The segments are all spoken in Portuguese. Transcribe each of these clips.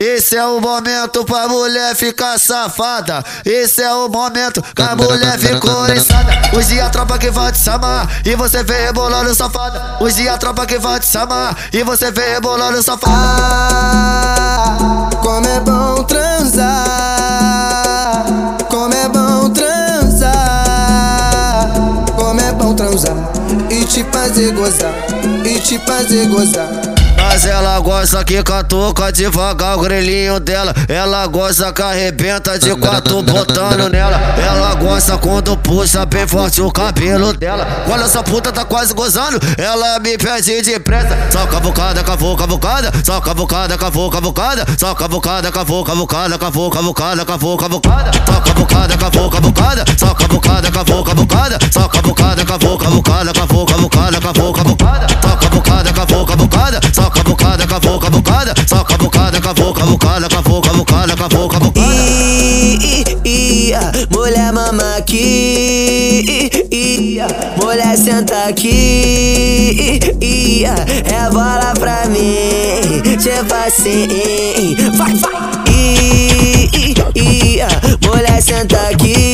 Esse é o momento pra mulher ficar safada. Esse é o momento que a mulher ficou. Os dias a tropa que vai te chamar e você vem rebolando safada. Dias a tropa que vai te chamar e você vem rebolando safada. Ah, como é bom transar. Como é bom transar. Como é bom transar e te fazer gozar. E te fazer gozar. Mas ela gosta que catuca devagar o grelhinho dela. Ela gosta que arrebenta de quatro botando nela. Ela gosta quando puxa bem forte o cabelo dela. Quando essa puta tá quase gozando, ela me pede depressa. Só cavucada, cavou, cavucada. Só cavucada, cavou, cavucada. Só cavucada, cavou, cavucada. Cavou, cavucada, cavou, cavucada. Só cavucada, cavou, cavucada. Cavucada, só cavucada, cavou, cavucada, cavou, cavucada, cavou, cavucada. Mulher mama aqui, mulher senta aqui, é bola pra mim, tipo assim, vai, vai. Mulher senta aqui,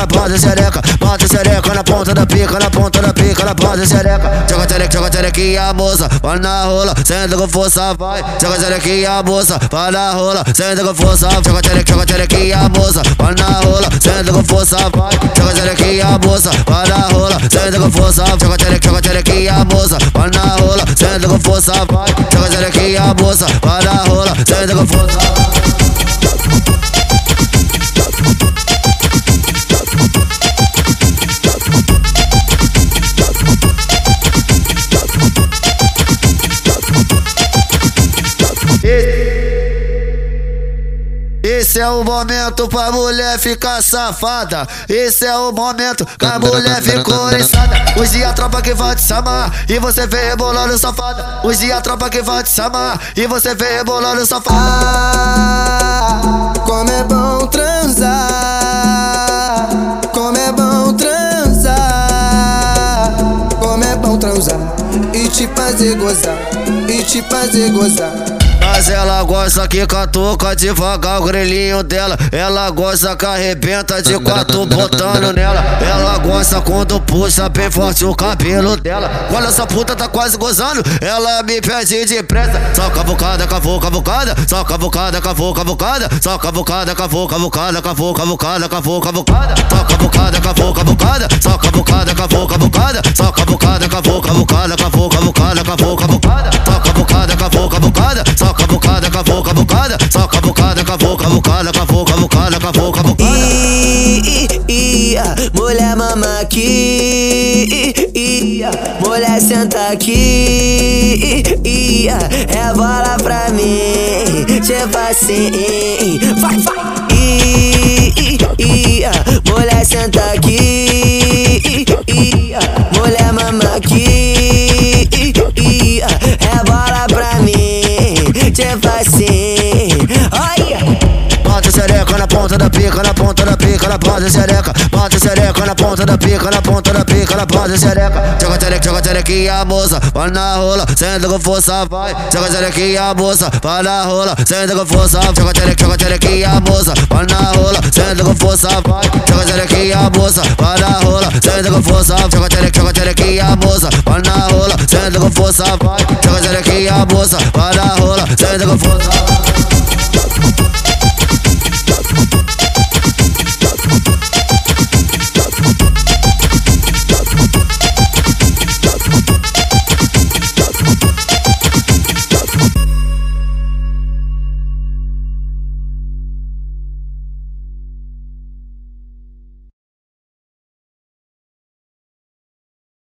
na ponta da xereca. Bota xereca na ponta da pica, na ponta da pica, na ponta da xereca. Joga xereca, joga xerequinha, moça, vai na rola, senta com força, vai. Joga xerequinha, moça, vai na rola, senta com força. Joga xereca, joga xerequinha, moça, vai na rola, senta com força, vai. Joga xerequinha, moça, vai na rola, senta com força. Joga xereca, joga xerequinha, moça, vai na rola, senta com força, vai. Joga xerequinha, moça, vai na rola, senta com força. Esse é o momento pra mulher ficar safada. Esse é o momento que a mulher ficou. Os dias a tropa que vai te chamar e você vem rebolando safada. Dias a tropa que vai te chamar e você vem rebolando safada. Ah, como é bom transar. Como é bom transar. Como é bom transar e te fazer gozar. E te fazer gozar. Mas ela gosta que catuca devagar o grelhinho dela. Ela gosta que arrebenta de quatro botando nela. Ela gosta quando puxa bem forte o cabelo dela. Quando essa puta tá quase gozando, ela me pede depressa. Só cavucada, cavou, cavucada. Só cavucada, cavou, cavucada. Só cavucada, cavou, cavucada. Cavou, cavucada, cavou, cavucada. Só cavucada, cavou, cavucada. Só cavucada, cavou, cavucada. Só cavucada, cavou, cavucada. Cavou, cavucada, cavou, cavucada. Só cavucada, cavou, cavucada. Só só cavucada, cavou, cavucada, cavou, cavucada, cavou, cavucada. Mulher mama aqui, mulher senta aqui, é bola pra mim, tipo assim, vai, vai. Mulher senta aqui, mulher na ponta da xereca. Bota xereca na ponta da pica, na ponta da pica, na ponta da xereca. Joga xereca, joga xerequinha, moça, vai na rola, senta com força, vai. Joga xerequinha, moça, vai na rola, senta com força. Joga xereca, joga xerequinha, moça, vai na rola, senta com força, vai. Joga xerequinha, moça, vai na rola, senta com força. Joga xereca, joga xerequinha, moça, vai na rola, senta com força, vai. Joga xerequinha, moça, vai na rola, senta com força.